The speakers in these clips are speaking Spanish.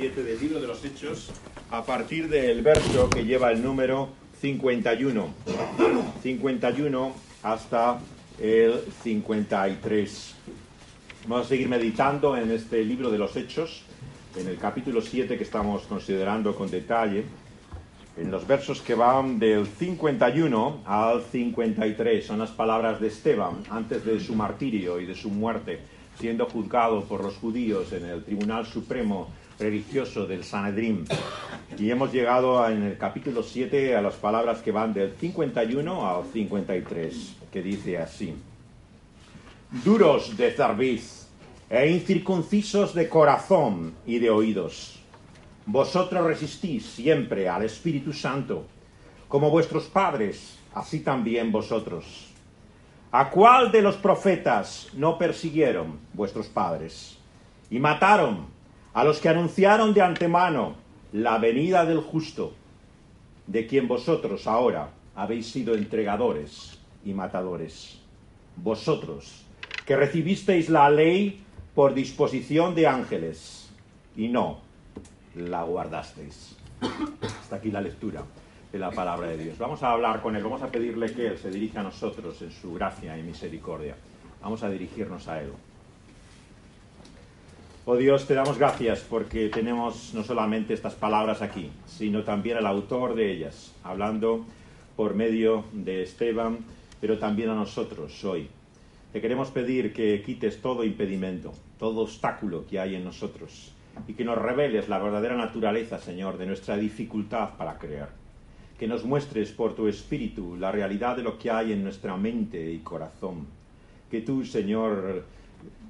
7, el capítulo 7 del libro de los Hechos, a partir del verso que lleva el número 51. 51 hasta el 53. Vamos a seguir meditando en este libro de los Hechos, en el capítulo 7 que estamos considerando con detalle, en los versos que van del 51 al 53. Son las palabras de Esteban antes de su martirio y de su muerte, siendo juzgado por los judíos en el Tribunal Supremo religioso del Sanedrín. Y hemos llegado en el capítulo 7 a las palabras que van del 51 al 53, que dice así. Duros de cerviz e incircuncisos de corazón y de oídos. Vosotros resistís siempre al Espíritu Santo, como vuestros padres, así también vosotros. ¿A cuál de los profetas no persiguieron vuestros padres? Y mataron a los que anunciaron de antemano la venida del justo, de quien vosotros ahora habéis sido entregadores y matadores. Vosotros, que recibisteis la ley por disposición de ángeles, y no la guardasteis. Hasta aquí la lectura de la palabra de Dios. Vamos a hablar con Él, vamos a pedirle que Él se dirija a nosotros en su gracia y misericordia. Vamos a dirigirnos a Él. Oh Dios, te damos gracias porque tenemos no solamente estas palabras aquí, sino también al autor de ellas, hablando por medio de Esteban, pero también a nosotros hoy. Te queremos pedir que quites todo impedimento, todo obstáculo que hay en nosotros y que nos reveles la verdadera naturaleza, Señor, de nuestra dificultad para creer. Que nos muestres por tu espíritu la realidad de lo que hay en nuestra mente y corazón. Que tú, Señor,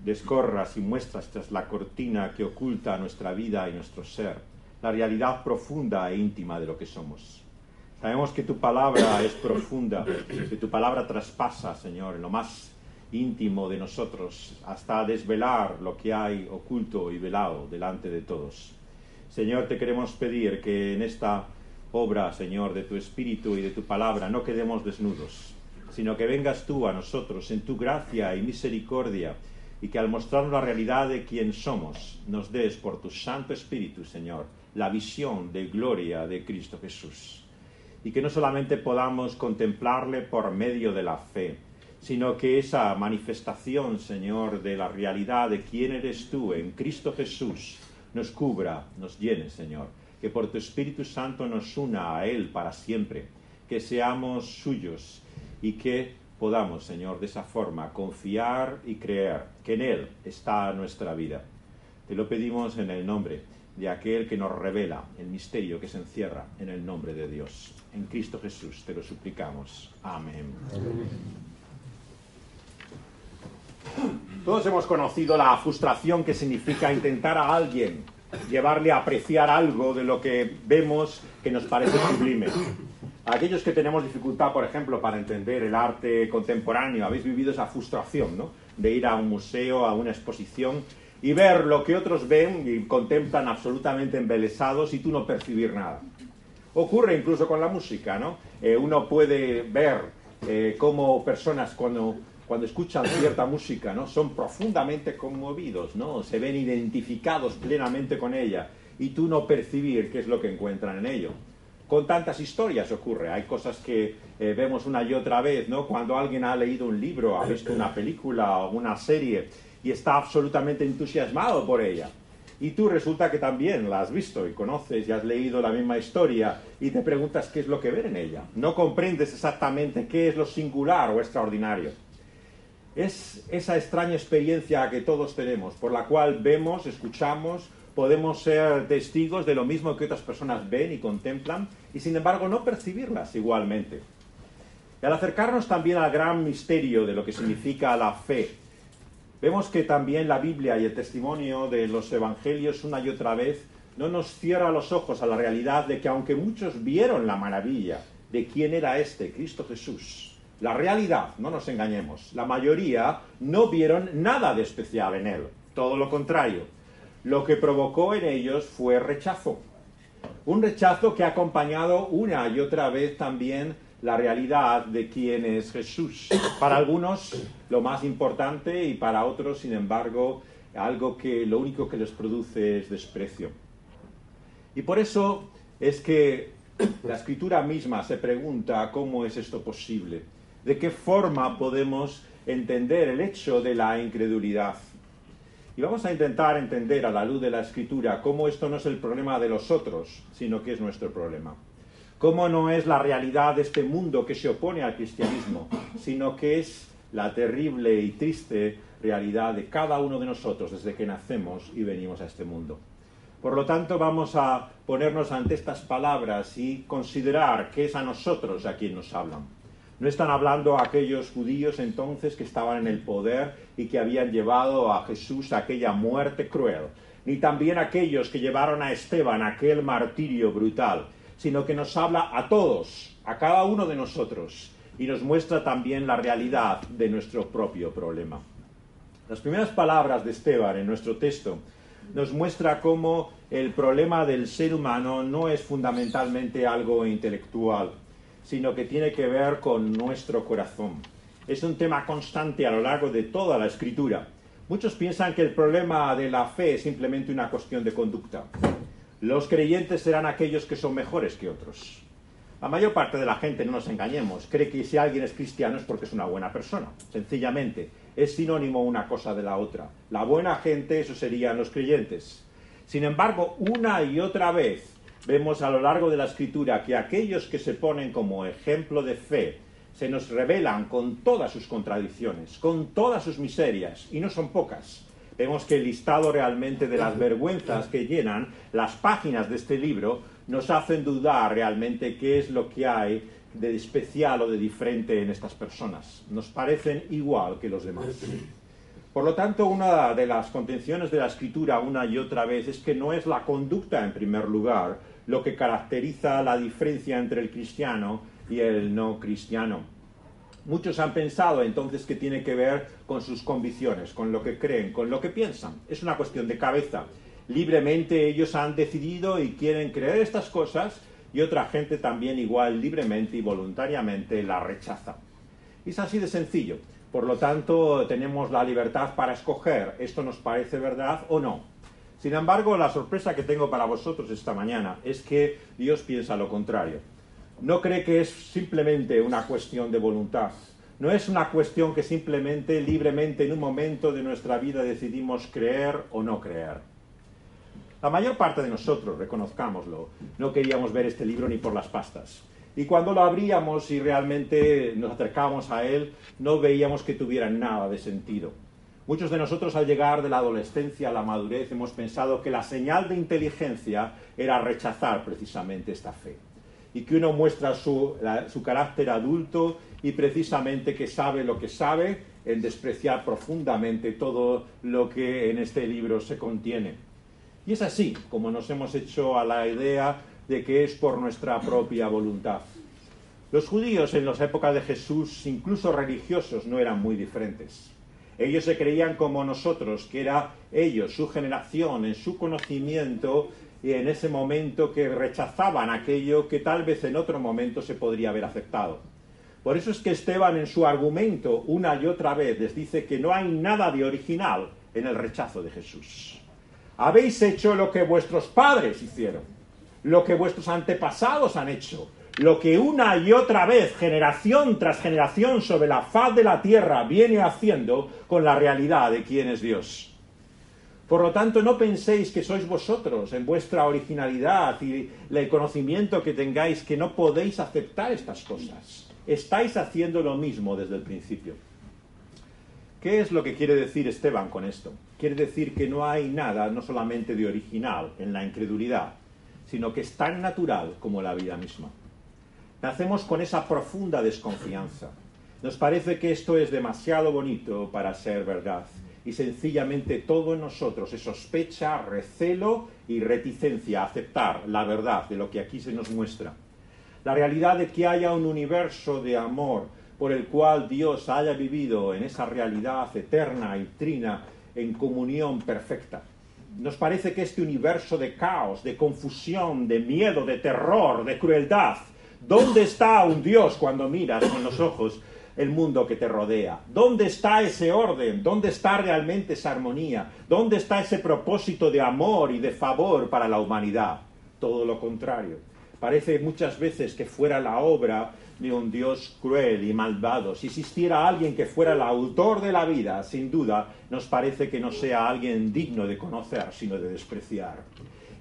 descorras y muestras tras la cortina que oculta nuestra vida y nuestro ser, la realidad profunda e íntima de lo que somos. Sabemos que tu palabra es profunda, que tu palabra traspasa, Señor, en lo más íntimo de nosotros, hasta desvelar lo que hay oculto y velado delante de todos. Señor, te queremos pedir que en esta obra, Señor, de tu Espíritu y de tu palabra, no quedemos desnudos, sino que vengas tú a nosotros en tu gracia y misericordia, y que al mostrarnos la realidad de quién somos, nos des por tu Santo Espíritu, Señor, la visión de gloria de Cristo Jesús. Y que no solamente podamos contemplarle por medio de la fe, sino que esa manifestación, Señor, de la realidad de quién eres tú en Cristo Jesús, nos cubra, nos llene, Señor. Que por tu Espíritu Santo nos una a Él para siempre, que seamos suyos y que podamos, Señor, de esa forma confiar y creer que en Él está nuestra vida. Te lo pedimos en el nombre de aquel que nos revela el misterio que se encierra en el nombre de Dios. En Cristo Jesús te lo suplicamos. Amén. Todos hemos conocido la frustración que significa intentar a alguien llevarle a apreciar algo de lo que vemos que nos parece sublime. Aquellos que tenemos dificultad, por ejemplo, para entender el arte contemporáneo, habéis vivido esa frustración, ¿no? De ir a un museo, a una exposición y ver lo que otros ven y contemplan absolutamente embelesados y tú no percibir nada. Ocurre incluso con la música, ¿no? Eh, uno puede ver eh, cómo personas cuando, cuando escuchan cierta música, ¿no? Son profundamente conmovidos, ¿no? Se ven identificados plenamente con ella y tú no percibir qué es lo que encuentran en ello. Con tantas historias ocurre, hay cosas que eh, vemos una y otra vez, ¿no? Cuando alguien ha leído un libro, ha visto una película o una serie y está absolutamente entusiasmado por ella. Y tú resulta que también la has visto y conoces y has leído la misma historia y te preguntas qué es lo que ver en ella. No comprendes exactamente qué es lo singular o extraordinario. Es esa extraña experiencia que todos tenemos, por la cual vemos, escuchamos, podemos ser testigos de lo mismo que otras personas ven y contemplan y sin embargo no percibirlas igualmente. Y al acercarnos también al gran misterio de lo que significa la fe, Vemos que también la Biblia y el testimonio de los evangelios una y otra vez no nos cierra los ojos a la realidad de que aunque muchos vieron la maravilla de quién era este, Cristo Jesús, la realidad, no nos engañemos, la mayoría no vieron nada de especial en él, todo lo contrario. Lo que provocó en ellos fue rechazo. Un rechazo que ha acompañado una y otra vez también la realidad de quién es Jesús. Para algunos lo más importante y para otros, sin embargo, algo que lo único que les produce es desprecio. Y por eso es que la escritura misma se pregunta cómo es esto posible, de qué forma podemos entender el hecho de la incredulidad. Y vamos a intentar entender a la luz de la escritura cómo esto no es el problema de los otros, sino que es nuestro problema cómo no es la realidad de este mundo que se opone al cristianismo, sino que es la terrible y triste realidad de cada uno de nosotros desde que nacemos y venimos a este mundo. Por lo tanto, vamos a ponernos ante estas palabras y considerar que es a nosotros a quien nos hablan. No están hablando aquellos judíos entonces que estaban en el poder y que habían llevado a Jesús a aquella muerte cruel, ni también aquellos que llevaron a Esteban a aquel martirio brutal, sino que nos habla a todos, a cada uno de nosotros, y nos muestra también la realidad de nuestro propio problema. Las primeras palabras de Esteban en nuestro texto nos muestra cómo el problema del ser humano no es fundamentalmente algo intelectual, sino que tiene que ver con nuestro corazón. Es un tema constante a lo largo de toda la escritura. Muchos piensan que el problema de la fe es simplemente una cuestión de conducta. Los creyentes serán aquellos que son mejores que otros. La mayor parte de la gente, no nos engañemos, cree que si alguien es cristiano es porque es una buena persona. Sencillamente, es sinónimo una cosa de la otra. La buena gente, eso serían los creyentes. Sin embargo, una y otra vez vemos a lo largo de la escritura que aquellos que se ponen como ejemplo de fe se nos revelan con todas sus contradicciones, con todas sus miserias, y no son pocas vemos que el listado realmente de las vergüenzas que llenan las páginas de este libro nos hacen dudar realmente qué es lo que hay de especial o de diferente en estas personas. Nos parecen igual que los demás. Por lo tanto, una de las contenciones de la escritura una y otra vez es que no es la conducta en primer lugar lo que caracteriza la diferencia entre el cristiano y el no cristiano Muchos han pensado entonces que tiene que ver con sus convicciones, con lo que creen, con lo que piensan. Es una cuestión de cabeza. Libremente ellos han decidido y quieren creer estas cosas y otra gente también igual libremente y voluntariamente la rechaza. es así de sencillo. Por lo tanto, tenemos la libertad para escoger esto nos parece verdad o no. Sin embargo, la sorpresa que tengo para vosotros esta mañana es que Dios piensa lo contrario no cree que es simplemente una cuestión de voluntad. No es una cuestión que simplemente libremente en un momento de nuestra vida decidimos creer o no creer. La mayor parte de nosotros, reconozcámoslo, no queríamos ver este libro ni por las pastas. Y cuando lo abríamos y realmente nos acercábamos a él, no veíamos que tuviera nada de sentido. Muchos de nosotros al llegar de la adolescencia a la madurez hemos pensado que la señal de inteligencia era rechazar precisamente esta fe y que uno muestra su, carácter adulto y precisamente que sabe lo que sabe en despreciar profundamente todo lo que en este libro se contiene. Y es así como nos hemos hecho a la idea de que es por nuestra propia voluntad. Los judíos en las épocas de Jesús, incluso religiosos, no eran muy diferentes. Ellos se creían como nosotros, que era ellos, su generación, en su conocimiento, y en ese momento que rechazaban aquello que tal vez en otro momento se podría haber aceptado. Por eso es que Esteban en su argumento una y otra vez les dice que no hay nada de original en el rechazo de Jesús. Habéis hecho lo que vuestros padres hicieron, lo que vuestros antepasados han hecho, lo que una y otra vez, generación tras generación sobre la faz de la tierra viene haciendo con la realidad de quién es Dios. Por lo tanto, no penséis que sois vosotros, en vuestra originalidad y el conocimiento que tengáis, que no podéis aceptar estas cosas. Estáis haciendo lo mismo desde el principio. ¿Qué es lo que quiere decir Esteban con esto? Quiere decir que no hay nada, no solamente de original en la incredulidad, sino que es tan natural como la vida misma. Nacemos con esa profunda desconfianza. Nos parece que esto es demasiado bonito para ser verdad y sencillamente todo en nosotros es sospecha, recelo y reticencia a aceptar la verdad de lo que aquí se nos muestra. La realidad de que haya un universo de amor por el cual Dios haya vivido en esa realidad eterna y trina en comunión perfecta. Nos parece que este universo de caos, de confusión, de miedo, de terror, de crueldad, ¿dónde está un Dios cuando miras con los ojos el mundo que te rodea? ¿Dónde está ese orden? ¿Dónde está realmente esa armonía? ¿Dónde está ese propósito de amor y de favor para la humanidad? Todo lo contrario. Parece muchas veces que fuera la obra de un Dios cruel y malvado. Si existiera alguien que fuera el autor de la vida, sin duda, nos parece que no sea alguien digno de conocer, sino de despreciar.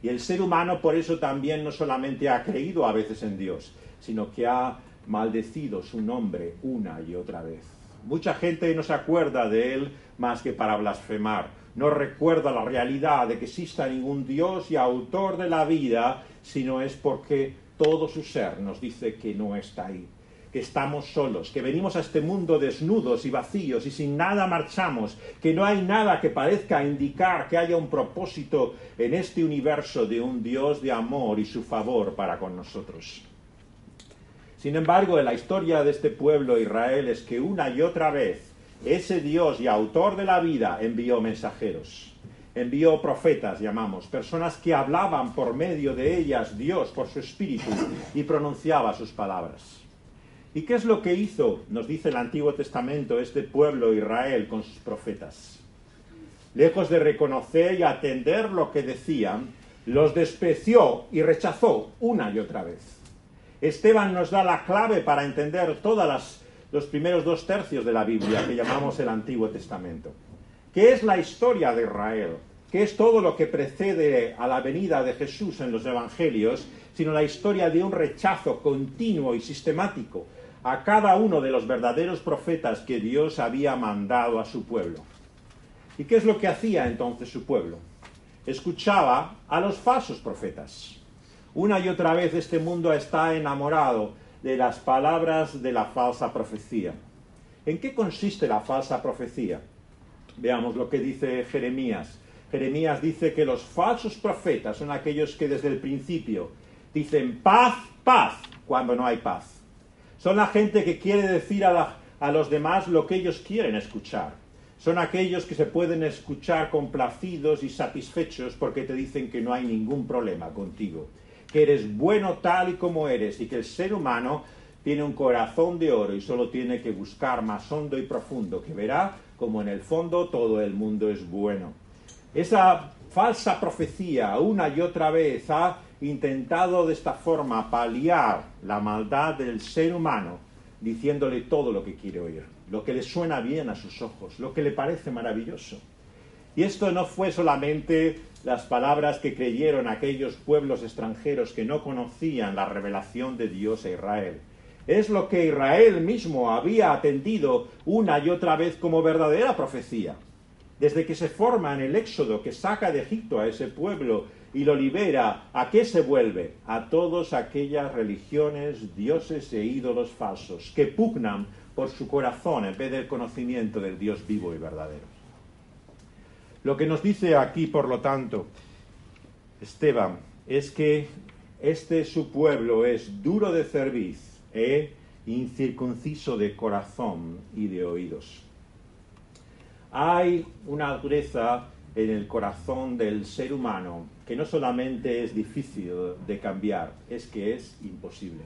Y el ser humano por eso también no solamente ha creído a veces en Dios, sino que ha maldecido su nombre una y otra vez. Mucha gente no se acuerda de él más que para blasfemar. No recuerda la realidad de que exista ningún Dios y autor de la vida, sino es porque todo su ser nos dice que no está ahí, que estamos solos, que venimos a este mundo desnudos y vacíos y sin nada marchamos, que no hay nada que parezca indicar que haya un propósito en este universo de un Dios de amor y su favor para con nosotros. Sin embargo, en la historia de este pueblo Israel es que una y otra vez ese Dios y autor de la vida envió mensajeros, envió profetas, llamamos, personas que hablaban por medio de ellas Dios por su espíritu y pronunciaba sus palabras. ¿Y qué es lo que hizo, nos dice el Antiguo Testamento, este pueblo Israel con sus profetas? Lejos de reconocer y atender lo que decían, los despreció y rechazó una y otra vez. Esteban nos da la clave para entender todos los primeros dos tercios de la Biblia que llamamos el Antiguo Testamento. ¿Qué es la historia de Israel? ¿Qué es todo lo que precede a la venida de Jesús en los Evangelios? Sino la historia de un rechazo continuo y sistemático a cada uno de los verdaderos profetas que Dios había mandado a su pueblo. ¿Y qué es lo que hacía entonces su pueblo? Escuchaba a los falsos profetas una y otra vez este mundo está enamorado de las palabras de la falsa profecía. ¿En qué consiste la falsa profecía? Veamos lo que dice Jeremías. Jeremías dice que los falsos profetas son aquellos que desde el principio dicen paz, paz, cuando no hay paz. Son la gente que quiere decir a, los demás lo que ellos quieren escuchar. Son aquellos que se pueden escuchar complacidos y satisfechos porque te dicen que no hay ningún problema contigo que eres bueno tal y como eres y que el ser humano tiene un corazón de oro y solo tiene que buscar más hondo y profundo, que verá como en el fondo todo el mundo es bueno. Esa falsa profecía una y otra vez ha intentado de esta forma paliar la maldad del ser humano, diciéndole todo lo que quiere oír, lo que le suena bien a sus ojos, lo que le parece maravilloso. Y esto no fue solamente las palabras que creyeron aquellos pueblos extranjeros que no conocían la revelación de Dios a Israel. Es lo que Israel mismo había atendido una y otra vez como verdadera profecía. Desde que se forma en el éxodo que saca de Egipto a ese pueblo y lo libera, ¿a qué se vuelve? A todas aquellas religiones, dioses e ídolos falsos que pugnan por su corazón en vez del conocimiento del Dios vivo y verdadero. Lo que nos dice aquí, por lo tanto, Esteban, es que este su pueblo es duro de cerviz e incircunciso de corazón y de oídos. Hay una dureza en el corazón del ser humano que no solamente es difícil de cambiar, es que es imposible.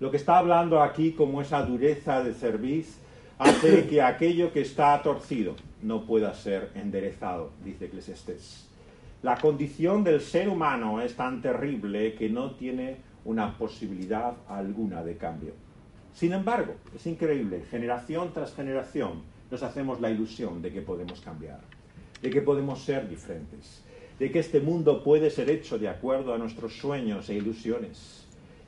Lo que está hablando aquí como esa dureza de cerviz hace que aquello que está torcido no pueda ser enderezado, dice Eclesiastés. La condición del ser humano es tan terrible que no tiene una posibilidad alguna de cambio. Sin embargo, es increíble, generación tras generación nos hacemos la ilusión de que podemos cambiar, de que podemos ser diferentes, de que este mundo puede ser hecho de acuerdo a nuestros sueños e ilusiones.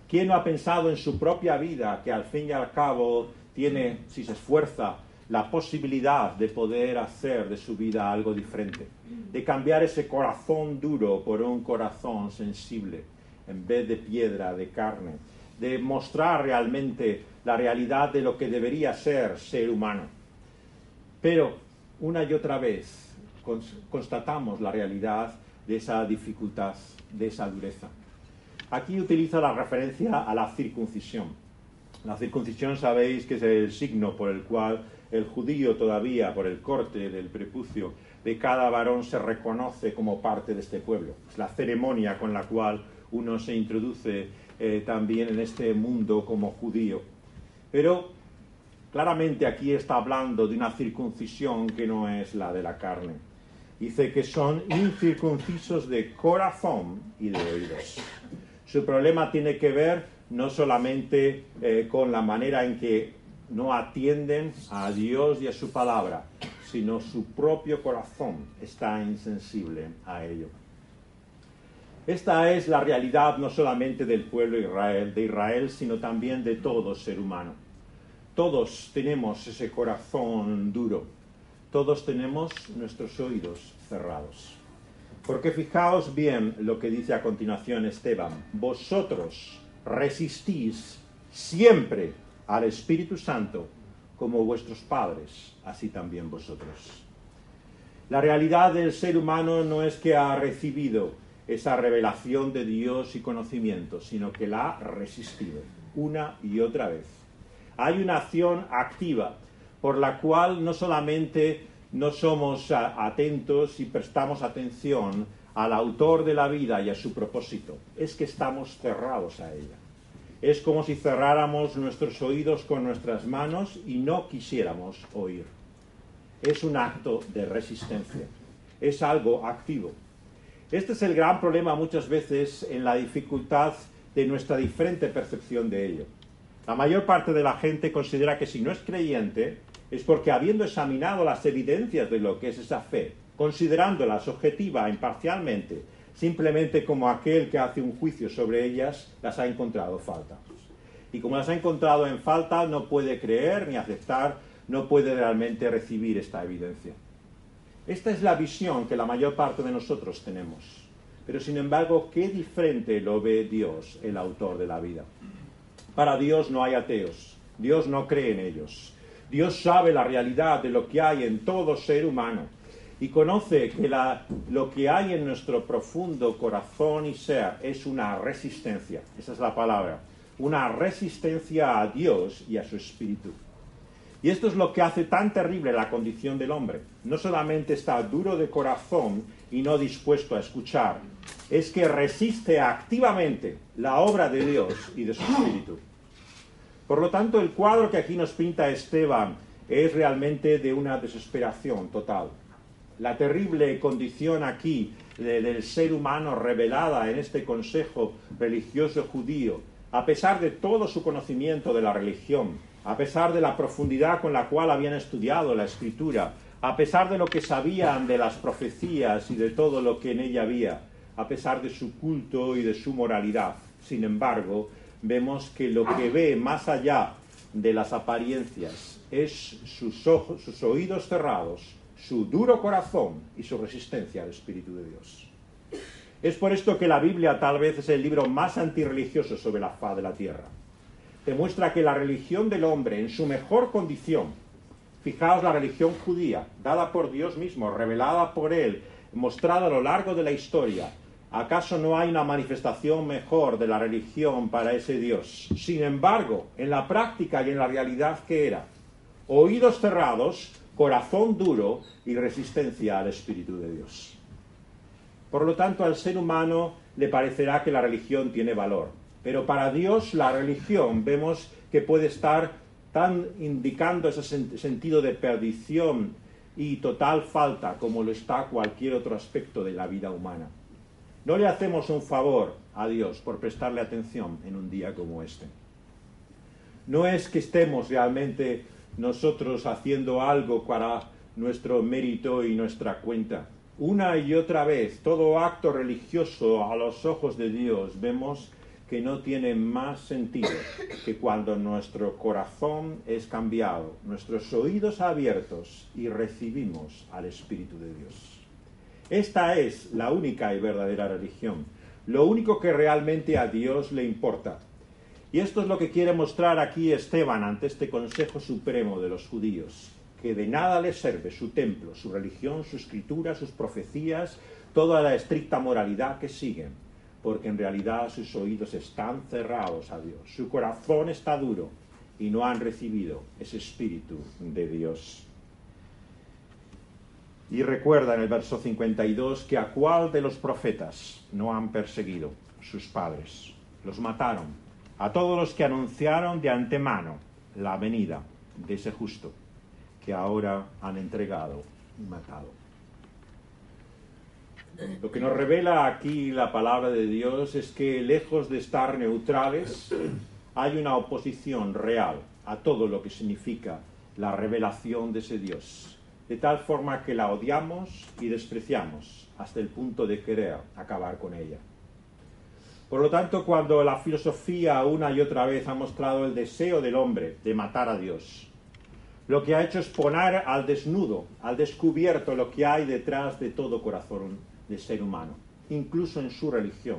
¿Quién no ha pensado en su propia vida que al fin y al cabo tiene, si se esfuerza, la posibilidad de poder hacer de su vida algo diferente, de cambiar ese corazón duro por un corazón sensible, en vez de piedra, de carne, de mostrar realmente la realidad de lo que debería ser ser humano. Pero una y otra vez constatamos la realidad de esa dificultad, de esa dureza. Aquí utiliza la referencia a la circuncisión. La circuncisión sabéis que es el signo por el cual el judío todavía, por el corte del prepucio de cada varón, se reconoce como parte de este pueblo. Es la ceremonia con la cual uno se introduce eh, también en este mundo como judío. Pero claramente aquí está hablando de una circuncisión que no es la de la carne. Dice que son incircuncisos de corazón y de oídos. Su problema tiene que ver no solamente eh, con la manera en que no atienden a Dios y a su palabra, sino su propio corazón está insensible a ello. Esta es la realidad no solamente del pueblo Israel, de Israel, sino también de todo ser humano. Todos tenemos ese corazón duro, todos tenemos nuestros oídos cerrados. Porque fijaos bien lo que dice a continuación Esteban, vosotros resistís siempre al Espíritu Santo como vuestros padres, así también vosotros. La realidad del ser humano no es que ha recibido esa revelación de Dios y conocimiento, sino que la ha resistido una y otra vez. Hay una acción activa por la cual no solamente no somos atentos y prestamos atención al autor de la vida y a su propósito, es que estamos cerrados a ella. Es como si cerráramos nuestros oídos con nuestras manos y no quisiéramos oír. Es un acto de resistencia, es algo activo. Este es el gran problema muchas veces en la dificultad de nuestra diferente percepción de ello. La mayor parte de la gente considera que si no es creyente es porque habiendo examinado las evidencias de lo que es esa fe, considerándolas objetiva e imparcialmente, simplemente como aquel que hace un juicio sobre ellas, las ha encontrado falta. Y como las ha encontrado en falta, no puede creer ni aceptar, no puede realmente recibir esta evidencia. Esta es la visión que la mayor parte de nosotros tenemos. Pero sin embargo, qué diferente lo ve Dios, el autor de la vida. Para Dios no hay ateos. Dios no cree en ellos. Dios sabe la realidad de lo que hay en todo ser humano y conoce que lo que hay en nuestro profundo corazón y ser es una resistencia. Esa es la palabra. Una resistencia a Dios y a su espíritu. Y esto es lo que hace tan terrible la condición del hombre. No solamente está duro de corazón y no dispuesto a escuchar, es que resiste activamente la obra de Dios y de su espíritu. Por lo tanto, el cuadro que aquí nos pinta Esteban es realmente de una desesperación total. La terrible condición aquí del ser humano revelada en este consejo religioso judío, a pesar de todo su conocimiento de la religión, a pesar de la profundidad con la cual habían estudiado la escritura, a pesar de lo que sabían de las profecías y de todo lo que en ella había, a pesar de su culto y de su moralidad. Sin embargo, vemos que lo que ve más allá de las apariencias es sus ojos, sus oídos cerrados, su duro corazón y su resistencia al Espíritu de Dios. Es por esto que la Biblia tal vez es el libro más antirreligioso sobre la faz de la tierra demuestra que la religión del hombre en su mejor condición, fijaos la religión judía, dada por Dios mismo, revelada por Él, mostrada a lo largo de la historia, ¿acaso no hay una manifestación mejor de la religión para ese Dios? Sin embargo, en la práctica y en la realidad que era, oídos cerrados, corazón duro y resistencia al Espíritu de Dios. Por lo tanto, al ser humano le parecerá que la religión tiene valor, pero para Dios la religión vemos que puede estar tan indicando ese sentido de perdición y total falta como lo está cualquier otro aspecto de la vida humana. No le hacemos un favor a Dios por prestarle atención en un día como este. No es que estemos realmente nosotros haciendo algo para nuestro mérito y nuestra cuenta. Una y otra vez, todo acto religioso a los ojos de Dios vemos que no tiene más sentido que cuando nuestro corazón es cambiado, nuestros oídos abiertos y recibimos al Espíritu de Dios. Esta es la única y verdadera religión, lo único que realmente a Dios le importa. Y esto es lo que quiere mostrar aquí Esteban ante este Consejo Supremo de los judíos, que de nada les sirve su templo, su religión, su escritura, sus profecías, toda la estricta moralidad que siguen, porque en realidad sus oídos están cerrados a Dios, su corazón está duro y no han recibido ese espíritu de Dios. Y recuerda en el verso 52 que a cuál de los profetas no han perseguido sus padres. Los mataron. A todos los que anunciaron de antemano la venida de ese justo que ahora han entregado y matado. Lo que nos revela aquí la palabra de Dios es que lejos de estar neutrales, hay una oposición real a todo lo que significa la revelación de ese Dios, de tal forma que la odiamos y despreciamos hasta el punto de querer acabar con ella. Por lo tanto, cuando la filosofía una y otra vez ha mostrado el deseo del hombre de matar a Dios, lo que ha hecho es poner al desnudo, al descubierto lo que hay detrás de todo corazón de ser humano, incluso en su religión,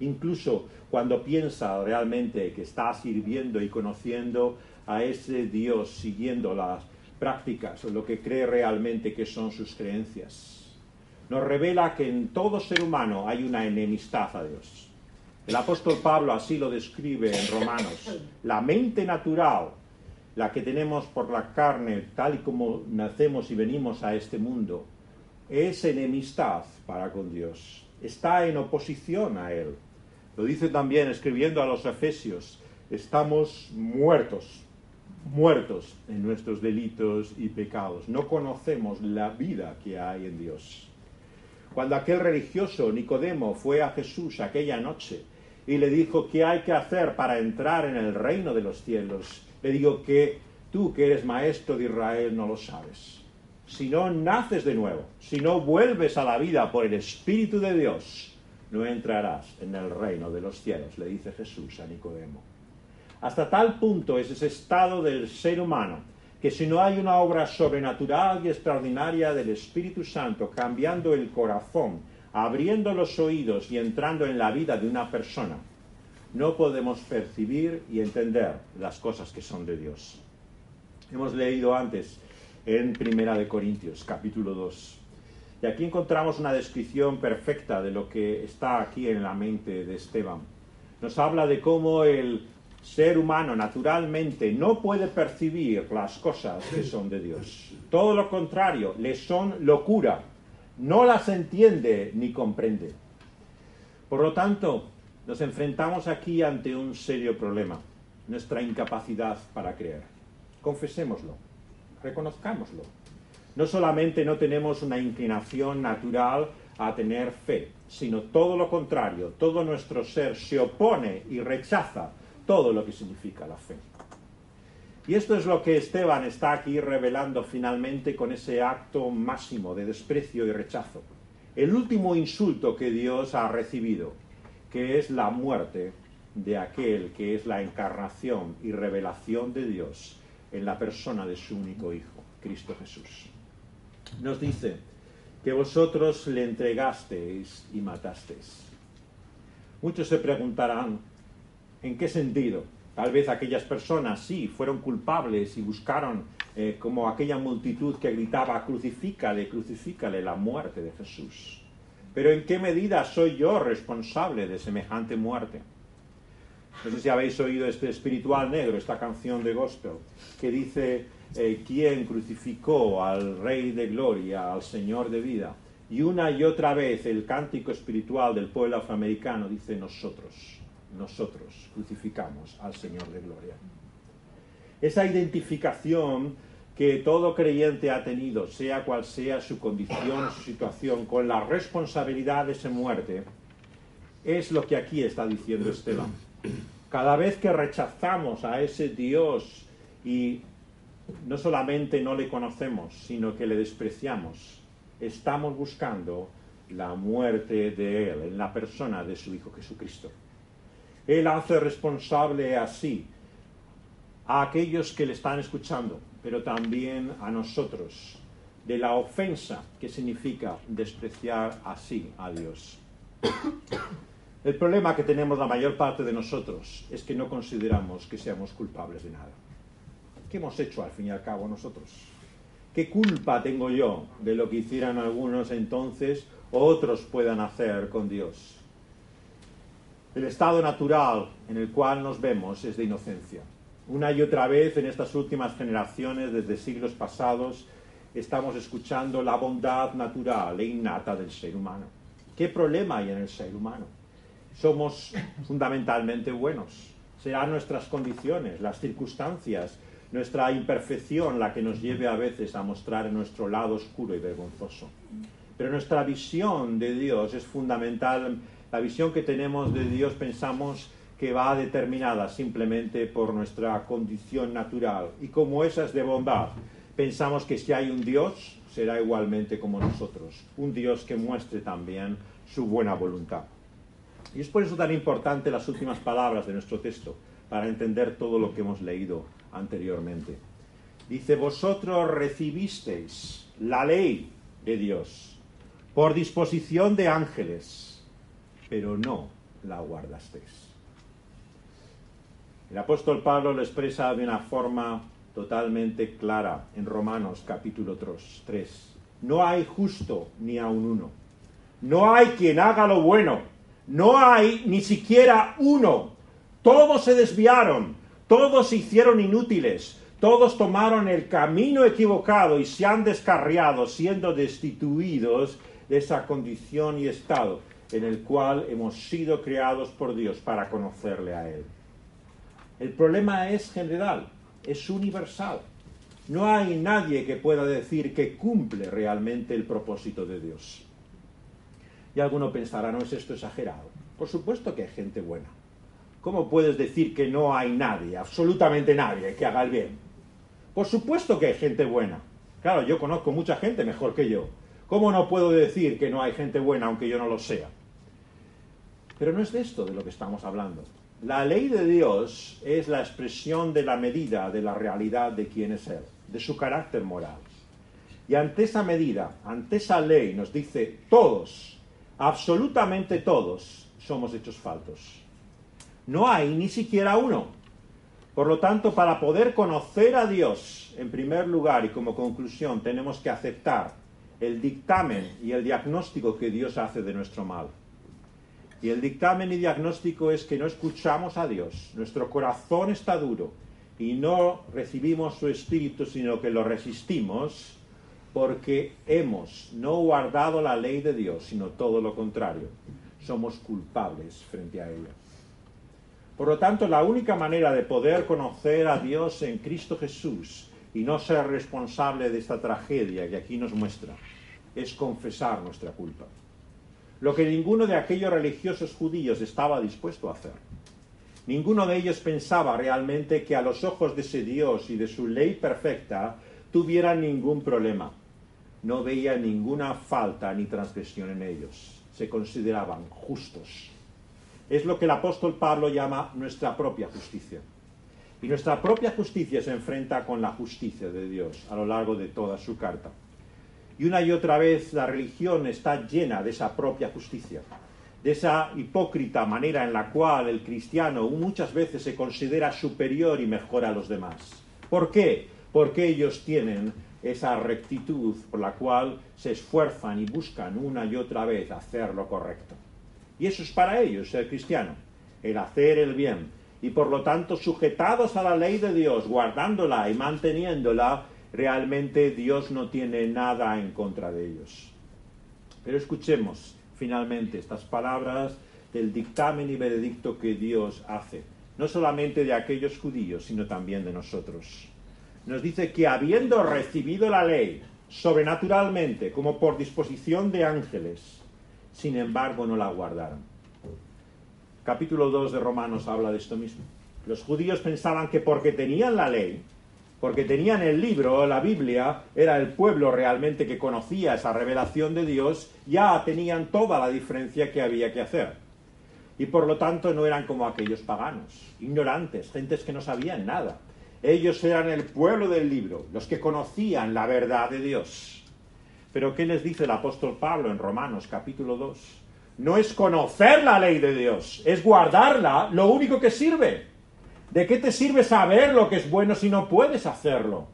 incluso cuando piensa realmente que está sirviendo y conociendo a ese Dios, siguiendo las prácticas o lo que cree realmente que son sus creencias. Nos revela que en todo ser humano hay una enemistad a Dios. El apóstol Pablo así lo describe en Romanos. La mente natural, la que tenemos por la carne, tal y como nacemos y venimos a este mundo, es enemistad para con Dios. Está en oposición a Él. Lo dice también escribiendo a los Efesios. Estamos muertos, muertos en nuestros delitos y pecados. No conocemos la vida que hay en Dios. Cuando aquel religioso Nicodemo fue a Jesús aquella noche y le dijo qué hay que hacer para entrar en el reino de los cielos, le digo que tú que eres maestro de Israel no lo sabes. Si no naces de nuevo, si no vuelves a la vida por el Espíritu de Dios, no entrarás en el reino de los cielos, le dice Jesús a Nicodemo. Hasta tal punto es ese estado del ser humano que si no hay una obra sobrenatural y extraordinaria del Espíritu Santo cambiando el corazón, abriendo los oídos y entrando en la vida de una persona, no podemos percibir y entender las cosas que son de Dios. Hemos leído antes en Primera de Corintios, capítulo 2. Y aquí encontramos una descripción perfecta de lo que está aquí en la mente de Esteban. Nos habla de cómo el ser humano naturalmente no puede percibir las cosas que son de Dios. Todo lo contrario, le son locura. No las entiende ni comprende. Por lo tanto, nos enfrentamos aquí ante un serio problema, nuestra incapacidad para creer. Confesémoslo, reconozcámoslo. No solamente no tenemos una inclinación natural a tener fe, sino todo lo contrario, todo nuestro ser se opone y rechaza todo lo que significa la fe. Y esto es lo que Esteban está aquí revelando finalmente con ese acto máximo de desprecio y rechazo. El último insulto que Dios ha recibido, que es la muerte de aquel que es la encarnación y revelación de Dios en la persona de su único Hijo, Cristo Jesús. Nos dice que vosotros le entregasteis y matasteis. Muchos se preguntarán, ¿En qué sentido? Tal vez aquellas personas sí fueron culpables y buscaron eh, como aquella multitud que gritaba crucifícale, crucifícale la muerte de Jesús. Pero ¿en qué medida soy yo responsable de semejante muerte? No sé si habéis oído este espiritual negro, esta canción de gospel, que dice, eh, ¿quién crucificó al Rey de Gloria, al Señor de vida? Y una y otra vez el cántico espiritual del pueblo afroamericano dice nosotros nosotros crucificamos al Señor de Gloria. Esa identificación que todo creyente ha tenido, sea cual sea su condición, su situación, con la responsabilidad de esa muerte, es lo que aquí está diciendo Esteban. Cada vez que rechazamos a ese Dios y no solamente no le conocemos, sino que le despreciamos, estamos buscando la muerte de Él en la persona de su Hijo Jesucristo. Él hace responsable así a aquellos que le están escuchando, pero también a nosotros, de la ofensa que significa despreciar así a Dios. El problema que tenemos la mayor parte de nosotros es que no consideramos que seamos culpables de nada. ¿Qué hemos hecho al fin y al cabo nosotros? ¿Qué culpa tengo yo de lo que hicieran algunos entonces o otros puedan hacer con Dios? El estado natural en el cual nos vemos es de inocencia. Una y otra vez en estas últimas generaciones, desde siglos pasados, estamos escuchando la bondad natural e innata del ser humano. ¿Qué problema hay en el ser humano? Somos fundamentalmente buenos. Serán nuestras condiciones, las circunstancias, nuestra imperfección la que nos lleve a veces a mostrar nuestro lado oscuro y vergonzoso. Pero nuestra visión de Dios es fundamental. La visión que tenemos de Dios pensamos que va determinada simplemente por nuestra condición natural. Y como esa es de bondad, pensamos que si hay un Dios, será igualmente como nosotros. Un Dios que muestre también su buena voluntad. Y es por eso tan importante las últimas palabras de nuestro texto, para entender todo lo que hemos leído anteriormente. Dice, vosotros recibisteis la ley de Dios por disposición de ángeles, pero no la guardasteis. El apóstol Pablo lo expresa de una forma totalmente clara en Romanos capítulo 3. No hay justo ni aun uno. No hay quien haga lo bueno. No hay ni siquiera uno. Todos se desviaron. Todos se hicieron inútiles, todos tomaron el camino equivocado y se han descarriado, siendo destituidos de esa condición y estado en el cual hemos sido creados por Dios para conocerle a Él. El problema es general, es universal. No hay nadie que pueda decir que cumple realmente el propósito de Dios. Y alguno pensará, ¿no es esto exagerado? Por supuesto que hay gente buena. ¿Cómo puedes decir que no hay nadie, absolutamente nadie, que haga el bien? Por supuesto que hay gente buena. Claro, yo conozco mucha gente mejor que yo. ¿Cómo no puedo decir que no hay gente buena aunque yo no lo sea? Pero no es de esto de lo que estamos hablando. La ley de Dios es la expresión de la medida de la realidad de quién es Él, de su carácter moral. Y ante esa medida, ante esa ley, nos dice todos, absolutamente todos, somos hechos faltos. No hay ni siquiera uno. Por lo tanto, para poder conocer a Dios, en primer lugar y como conclusión, tenemos que aceptar el dictamen y el diagnóstico que Dios hace de nuestro mal. Y el dictamen y diagnóstico es que no escuchamos a Dios, nuestro corazón está duro y no recibimos su espíritu, sino que lo resistimos porque hemos no guardado la ley de Dios, sino todo lo contrario. Somos culpables frente a ella. Por lo tanto, la única manera de poder conocer a Dios en Cristo Jesús y no ser responsable de esta tragedia que aquí nos muestra es confesar nuestra culpa. Lo que ninguno de aquellos religiosos judíos estaba dispuesto a hacer. Ninguno de ellos pensaba realmente que a los ojos de ese Dios y de su ley perfecta tuvieran ningún problema. No veía ninguna falta ni transgresión en ellos. Se consideraban justos es lo que el apóstol Pablo llama nuestra propia justicia. Y nuestra propia justicia se enfrenta con la justicia de Dios a lo largo de toda su carta. Y una y otra vez la religión está llena de esa propia justicia, de esa hipócrita manera en la cual el cristiano muchas veces se considera superior y mejor a los demás. ¿Por qué? Porque ellos tienen esa rectitud por la cual se esfuerzan y buscan una y otra vez hacer lo correcto. Y eso es para ellos ser cristiano, el hacer el bien. Y por lo tanto, sujetados a la ley de Dios, guardándola y manteniéndola, realmente Dios no tiene nada en contra de ellos. Pero escuchemos finalmente estas palabras del dictamen y veredicto que Dios hace, no solamente de aquellos judíos, sino también de nosotros. Nos dice que habiendo recibido la ley sobrenaturalmente, como por disposición de ángeles, sin embargo no la guardaron. Capítulo 2 de Romanos habla de esto mismo. Los judíos pensaban que porque tenían la ley, porque tenían el libro, la Biblia, era el pueblo realmente que conocía esa revelación de Dios, ya tenían toda la diferencia que había que hacer. Y por lo tanto no eran como aquellos paganos, ignorantes, gentes que no sabían nada. Ellos eran el pueblo del libro, los que conocían la verdad de Dios. Pero ¿qué les dice el apóstol Pablo en Romanos capítulo 2? No es conocer la ley de Dios, es guardarla lo único que sirve. ¿De qué te sirve saber lo que es bueno si no puedes hacerlo?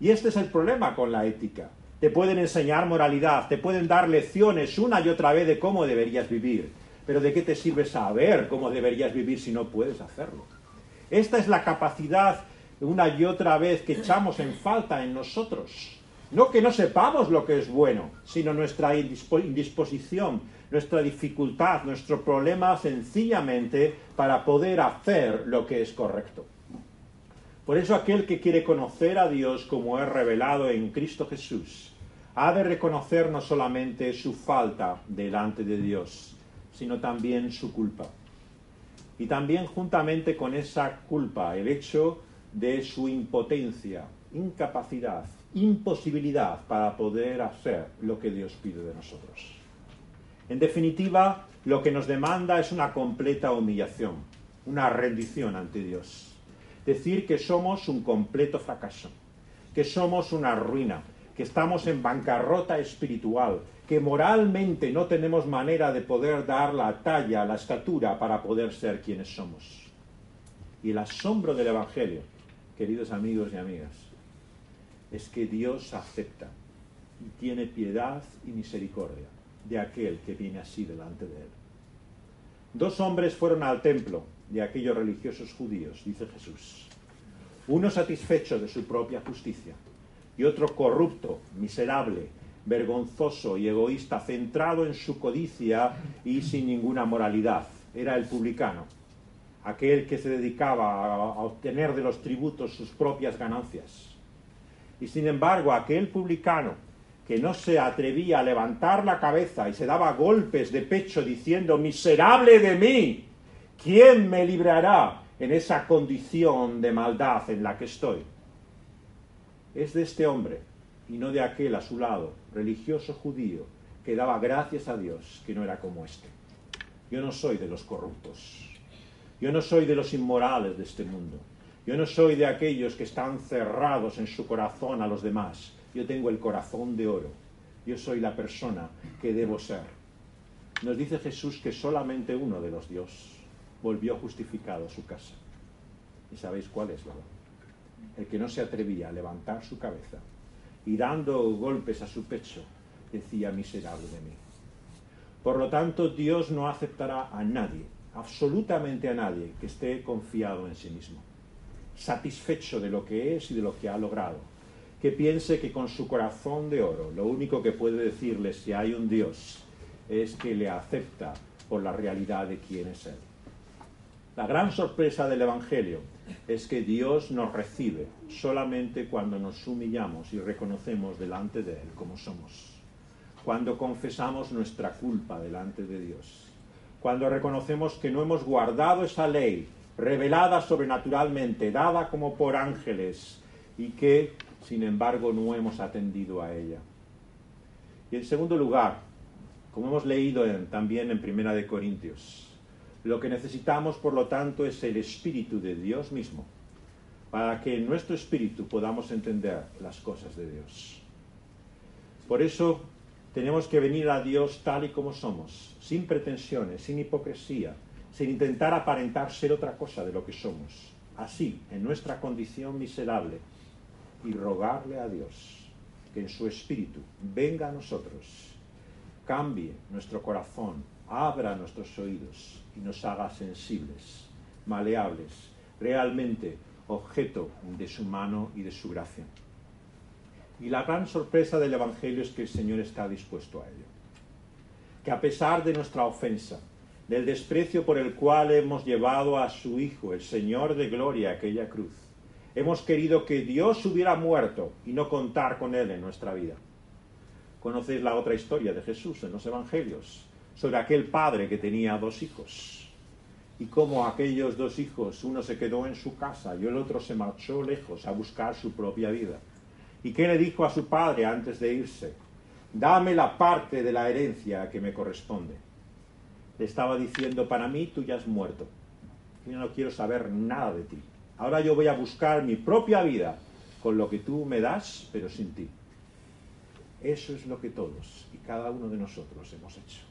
Y este es el problema con la ética. Te pueden enseñar moralidad, te pueden dar lecciones una y otra vez de cómo deberías vivir. Pero ¿de qué te sirve saber cómo deberías vivir si no puedes hacerlo? Esta es la capacidad una y otra vez que echamos en falta en nosotros. No que no sepamos lo que es bueno, sino nuestra indisposición, nuestra dificultad, nuestro problema sencillamente para poder hacer lo que es correcto. Por eso aquel que quiere conocer a Dios como es revelado en Cristo Jesús, ha de reconocer no solamente su falta delante de Dios, sino también su culpa. Y también juntamente con esa culpa, el hecho de su impotencia, incapacidad, imposibilidad para poder hacer lo que Dios pide de nosotros. En definitiva, lo que nos demanda es una completa humillación, una rendición ante Dios. Decir que somos un completo fracaso, que somos una ruina, que estamos en bancarrota espiritual, que moralmente no tenemos manera de poder dar la talla, la estatura para poder ser quienes somos. Y el asombro del Evangelio, queridos amigos y amigas, es que Dios acepta y tiene piedad y misericordia de aquel que viene así delante de él. Dos hombres fueron al templo de aquellos religiosos judíos, dice Jesús. Uno satisfecho de su propia justicia y otro corrupto, miserable, vergonzoso y egoísta, centrado en su codicia y sin ninguna moralidad. Era el publicano, aquel que se dedicaba a obtener de los tributos sus propias ganancias. Y sin embargo, aquel publicano que no se atrevía a levantar la cabeza y se daba golpes de pecho diciendo, miserable de mí, ¿quién me librará en esa condición de maldad en la que estoy? Es de este hombre y no de aquel a su lado, religioso judío, que daba gracias a Dios que no era como este. Yo no soy de los corruptos, yo no soy de los inmorales de este mundo, yo no soy de aquellos que están cerrados en su corazón a los demás, yo tengo el corazón de oro. Yo soy la persona que debo ser. Nos dice Jesús que solamente uno de los dios volvió justificado a su casa. ¿Y sabéis cuál es, verdad? El que no se atrevía a levantar su cabeza y dando golpes a su pecho decía miserable de mí. Por lo tanto, Dios no aceptará a nadie, absolutamente a nadie, que esté confiado en sí mismo, satisfecho de lo que es y de lo que ha logrado, que piense que con su corazón de oro lo único que puede decirle si hay un Dios es que le acepta por la realidad de quién es Él. La gran sorpresa del Evangelio es que Dios nos recibe solamente cuando nos humillamos y reconocemos delante de Él como somos, cuando confesamos nuestra culpa delante de Dios, cuando reconocemos que no hemos guardado esa ley revelada sobrenaturalmente, dada como por ángeles, y que sin embargo no hemos atendido a ella. Y en segundo lugar, como hemos leído también en Primera de Corintios, lo que necesitamos, por lo tanto, es el Espíritu de Dios mismo, para que en nuestro espíritu podamos entender las cosas de Dios. Por eso tenemos que venir a Dios tal y como somos, sin pretensiones, sin hipocresía, sin intentar aparentar ser otra cosa de lo que somos. Así, en nuestra condición miserable, y rogarle a Dios que en su espíritu venga a nosotros, cambie nuestro corazón, abra nuestros oídos y nos haga sensibles, maleables, realmente objeto de su mano y de su gracia. Y la gran sorpresa del Evangelio es que el Señor está dispuesto a ello. Que a pesar de nuestra ofensa, del desprecio por el cual hemos llevado a su Hijo, el Señor de gloria, aquella cruz, hemos querido que Dios hubiera muerto y no contar con Él en nuestra vida. Conocéis la otra historia de Jesús en los Evangelios, sobre aquel padre que tenía dos hijos y cómo aquellos dos hijos, uno se quedó en su casa y el otro se marchó lejos a buscar su propia vida. ¿Y qué le dijo a su padre antes de irse? Dame la parte de la herencia que me corresponde. Le estaba diciendo, para mí tú ya has muerto. Yo no quiero saber nada de ti. Ahora yo voy a buscar mi propia vida con lo que tú me das, pero sin ti. Eso es lo que todos y cada uno de nosotros hemos hecho.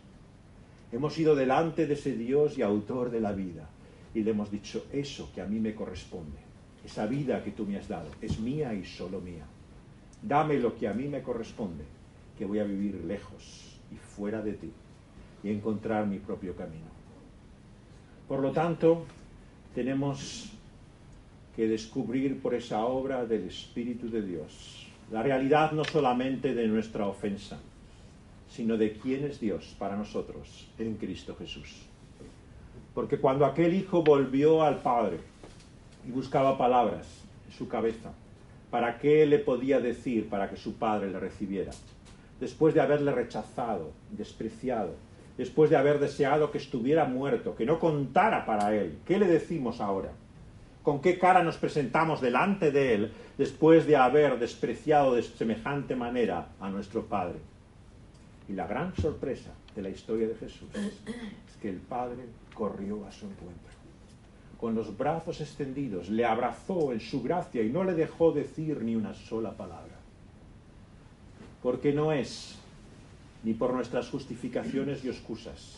Hemos ido delante de ese Dios y autor de la vida y le hemos dicho, eso que a mí me corresponde, esa vida que tú me has dado, es mía y solo mía. Dame lo que a mí me corresponde, que voy a vivir lejos y fuera de ti y encontrar mi propio camino. Por lo tanto, tenemos que descubrir por esa obra del Espíritu de Dios la realidad no solamente de nuestra ofensa, sino de quién es Dios para nosotros en Cristo Jesús. Porque cuando aquel hijo volvió al Padre y buscaba palabras en su cabeza, ¿para qué le podía decir para que su Padre le recibiera? Después de haberle rechazado, despreciado, después de haber deseado que estuviera muerto, que no contara para él, ¿qué le decimos ahora? ¿Con qué cara nos presentamos delante de él después de haber despreciado de semejante manera a nuestro Padre? Y la gran sorpresa de la historia de Jesús es que el Padre corrió a su encuentro. Con los brazos extendidos, le abrazó en su gracia y no le dejó decir ni una sola palabra. Porque no es ni por nuestras justificaciones y excusas,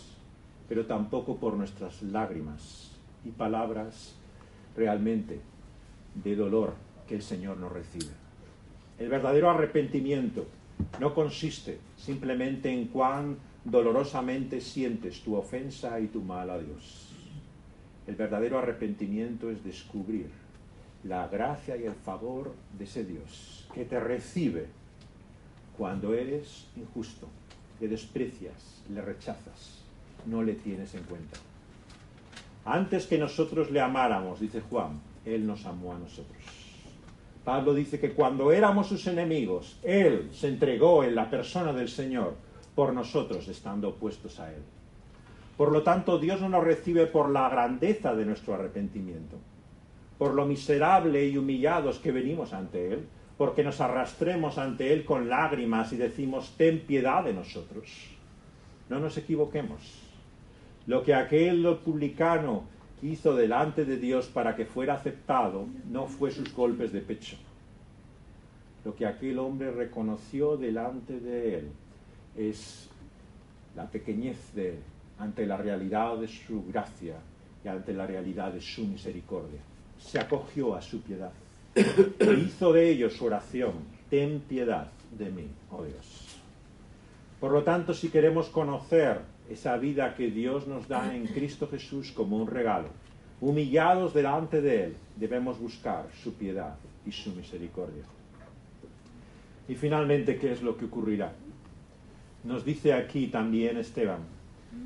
pero tampoco por nuestras lágrimas y palabras realmente de dolor que el Señor nos recibe. El verdadero arrepentimiento no consiste simplemente en cuán dolorosamente sientes tu ofensa y tu mal a Dios. El verdadero arrepentimiento es descubrir la gracia y el favor de ese Dios que te recibe cuando eres injusto, le desprecias, le rechazas, no le tienes en cuenta. Antes que nosotros le amáramos, dice Juan, Él nos amó a nosotros. Pablo dice que cuando éramos sus enemigos, Él se entregó en la persona del Señor por nosotros estando opuestos a Él. Por lo tanto, Dios no nos recibe por la grandeza de nuestro arrepentimiento, por lo miserable y humillados que venimos ante Él, porque nos arrastremos ante Él con lágrimas y decimos, ten piedad de nosotros. No nos equivoquemos. Lo que aquel publicano hizo delante de Dios para que fuera aceptado no fue sus golpes de pecho. Lo que aquel hombre reconoció delante de él es la pequeñez de ante la realidad de su gracia y ante la realidad de su misericordia. Se acogió a su piedad. hizo de ello su oración. Ten piedad de mí, oh Dios. Por lo tanto, si queremos conocer esa vida que Dios nos da en Cristo Jesús como un regalo, humillados delante de Él, debemos buscar su piedad y su misericordia. Y finalmente, ¿qué es lo que ocurrirá? Nos dice aquí también Esteban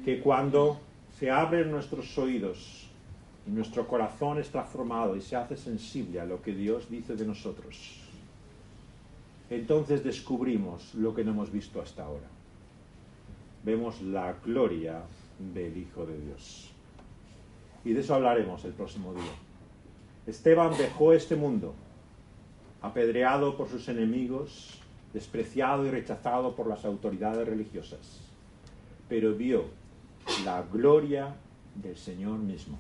que cuando se abren nuestros oídos y nuestro corazón es transformado y se hace sensible a lo que Dios dice de nosotros, entonces descubrimos lo que no hemos visto hasta ahora. Vemos la gloria del Hijo de Dios. Y de eso hablaremos el próximo día. Esteban dejó este mundo, apedreado por sus enemigos, despreciado y rechazado por las autoridades religiosas, pero vio la gloria del Señor mismo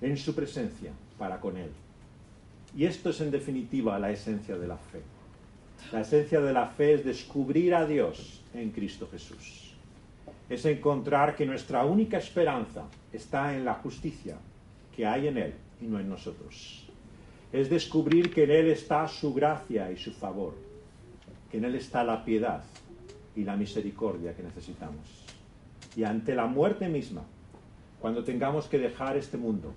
en su presencia para con él. Y esto es en definitiva la esencia de la fe. La esencia de la fe es descubrir a Dios en Cristo Jesús. Es encontrar que nuestra única esperanza está en la justicia que hay en Él y no en nosotros. Es descubrir que en Él está su gracia y su favor, que en Él está la piedad y la misericordia que necesitamos. Y ante la muerte misma, cuando tengamos que dejar este mundo,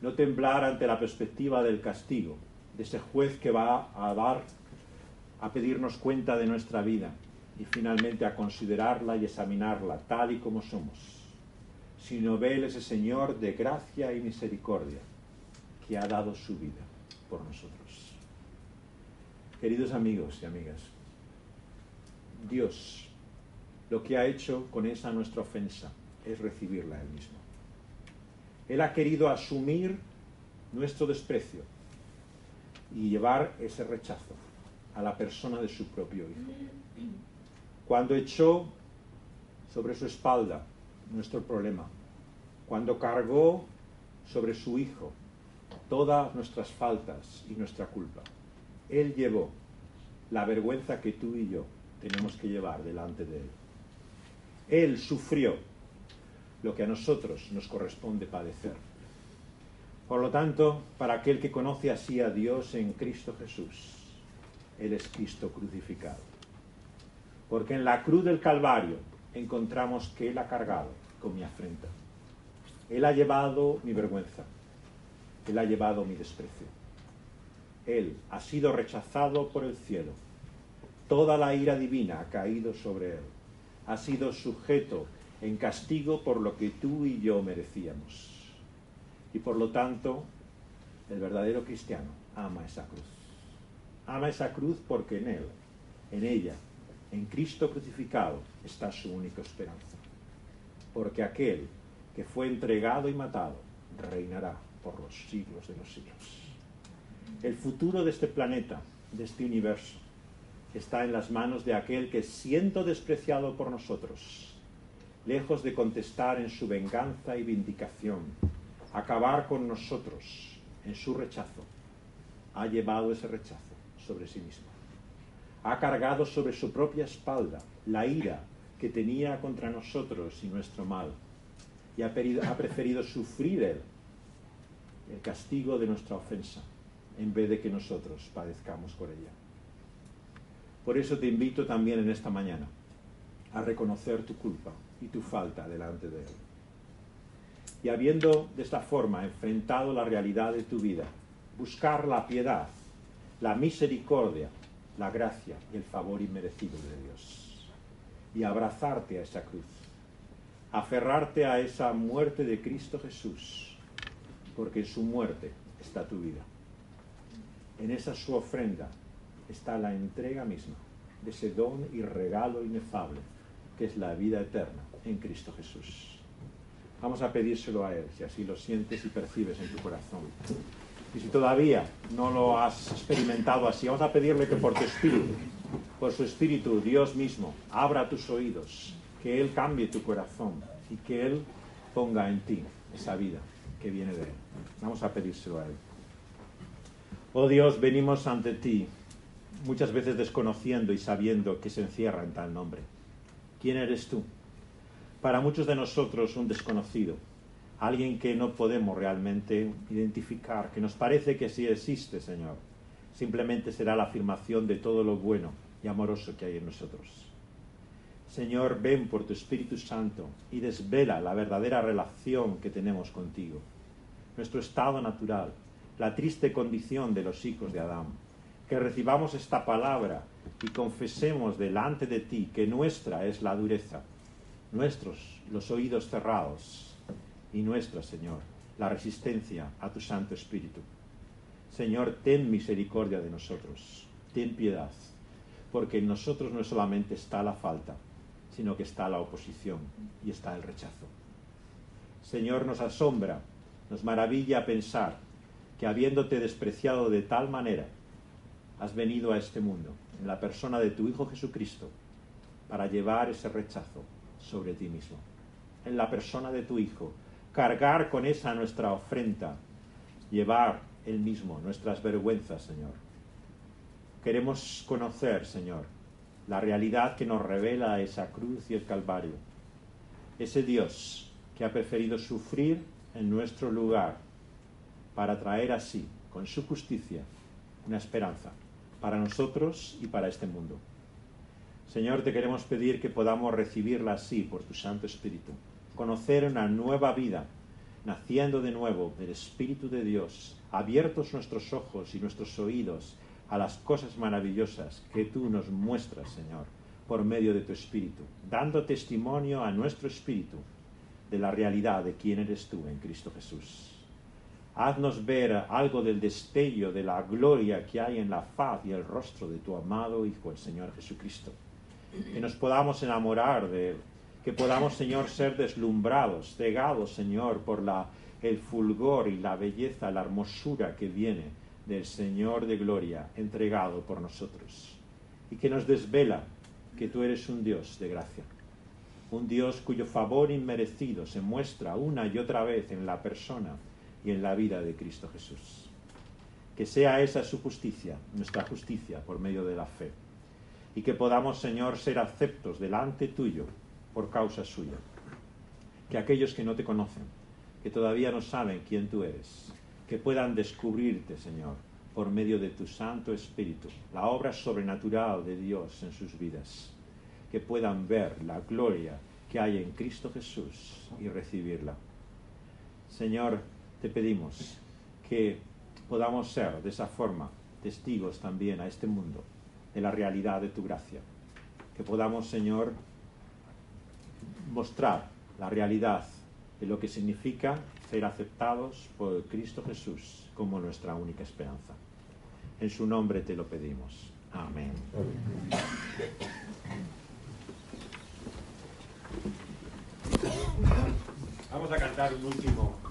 no temblar ante la perspectiva del castigo, de ese juez que va a dar, a pedirnos cuenta de nuestra vida y finalmente a considerarla y examinarla tal y como somos, sino ver ese Señor de gracia y misericordia que ha dado su vida por nosotros. Queridos amigos y amigas, Dios lo que ha hecho con esa nuestra ofensa es recibirla Él mismo. Él ha querido asumir nuestro desprecio y llevar ese rechazo a la persona de su propio Hijo. Cuando echó sobre su espalda nuestro problema, cuando cargó sobre su Hijo todas nuestras faltas y nuestra culpa, Él llevó la vergüenza que tú y yo tenemos que llevar delante de Él. Él sufrió lo que a nosotros nos corresponde padecer. Por lo tanto, para aquel que conoce así a Dios en Cristo Jesús, Es Cristo crucificado. Porque en la cruz del Calvario encontramos que Él ha cargado con mi afrenta. Él ha llevado mi vergüenza. Él ha llevado mi desprecio. Él ha sido rechazado por el cielo. Toda la ira divina ha caído sobre Él. Ha sido sujeto en castigo por lo que tú y yo merecíamos. Y por lo tanto, el verdadero cristiano ama esa cruz. Ama esa cruz porque en Él, en ella, en Cristo crucificado, está su única esperanza. Porque aquel que fue entregado y matado reinará por los siglos de los siglos. El futuro de este planeta, de este universo, está en las manos de aquel que, siendo despreciado por nosotros, lejos de contestar en su venganza y vindicación, acabar con nosotros en su rechazo, ha llevado ese rechazo sobre sí mismo. Ha cargado sobre su propia espalda la ira que tenía contra nosotros y nuestro mal, y ha, preferido sufrir él el castigo de nuestra ofensa, en vez de que nosotros padezcamos por ella. Por eso te invito también en esta mañana a reconocer tu culpa y tu falta delante de Él. Y habiendo de esta forma enfrentado la realidad de tu vida, buscar la piedad, la misericordia, la gracia y el favor inmerecido de Dios. Y abrazarte a esa cruz, aferrarte a esa muerte de Cristo Jesús, porque en su muerte está tu vida. En esa su ofrenda está la entrega misma de ese don y regalo inefable que es la vida eterna en Cristo Jesús. Vamos a pedírselo a Él, si así lo sientes y percibes en tu corazón. Y si todavía no lo has experimentado así, vamos a pedirle que por tu espíritu, por su espíritu, Dios mismo, abra tus oídos, que Él cambie tu corazón y que Él ponga en ti esa vida que viene de Él. Vamos a pedírselo a Él. Oh Dios, venimos ante ti, muchas veces desconociendo y sabiendo que se encierra en tal nombre. ¿Quién eres tú? Para muchos de nosotros un desconocido, alguien que no podemos realmente identificar, que nos parece que sí existe, Señor. Simplemente será la afirmación de todo lo bueno y amoroso que hay en nosotros. Señor, ven por tu Espíritu Santo y desvela la verdadera relación que tenemos contigo, nuestro estado natural, la triste condición de los hijos de Adán. Que recibamos esta palabra y confesemos delante de ti que nuestra es la dureza, nuestros los oídos cerrados y nuestra, Señor, la resistencia a tu Santo Espíritu. Señor, ten misericordia de nosotros, ten piedad, porque en nosotros no solamente está la falta, sino que está la oposición y está el rechazo. Señor, nos asombra, nos maravilla pensar que habiéndote despreciado de tal manera, has venido a este mundo en la persona de tu Hijo Jesucristo para llevar ese rechazo sobre ti mismo. En la persona de tu Hijo, cargar con esa nuestra ofrenda, llevar él mismo nuestras vergüenzas, Señor. Queremos conocer, Señor, la realidad que nos revela esa cruz y el Calvario. Ese Dios que ha preferido sufrir en nuestro lugar para traer así, con su justicia, una esperanza para nosotros y para este mundo. Señor, te queremos pedir que podamos recibirla así por tu Santo Espíritu, conocer una nueva vida, naciendo de nuevo del Espíritu de Dios, abiertos nuestros ojos y nuestros oídos a las cosas maravillosas que tú nos muestras, Señor, por medio de tu Espíritu, dando testimonio a nuestro Espíritu de la realidad de quién eres tú en Cristo Jesús. Haznos ver algo del destello de la gloria que hay en la faz y el rostro de tu amado Hijo, el Señor Jesucristo. Que nos podamos enamorar de Él, que podamos, Señor, ser deslumbrados, cegados, Señor, por la, el fulgor y la belleza, la hermosura que viene del Señor de gloria entregado por nosotros. Y que nos desvela que tú eres un Dios de gracia, un Dios cuyo favor inmerecido se muestra una y otra vez en la persona y en la vida de Cristo Jesús. Que sea esa su justicia, nuestra justicia por medio de la fe. Y que podamos, Señor, ser aceptos delante tuyo por causa suya. Que aquellos que no te conocen, que todavía no saben quién tú eres, que puedan descubrirte, Señor, por medio de tu Santo Espíritu, la obra sobrenatural de Dios en sus vidas, que puedan ver la gloria que hay en Cristo Jesús y recibirla. Señor, te pedimos que podamos ser de esa forma testigos también a este mundo de la realidad de tu gracia. Que podamos, Señor, mostrar la realidad de lo que significa ser aceptados por Cristo Jesús como nuestra única esperanza. En su nombre te lo pedimos. Amén. Vamos a cantar un último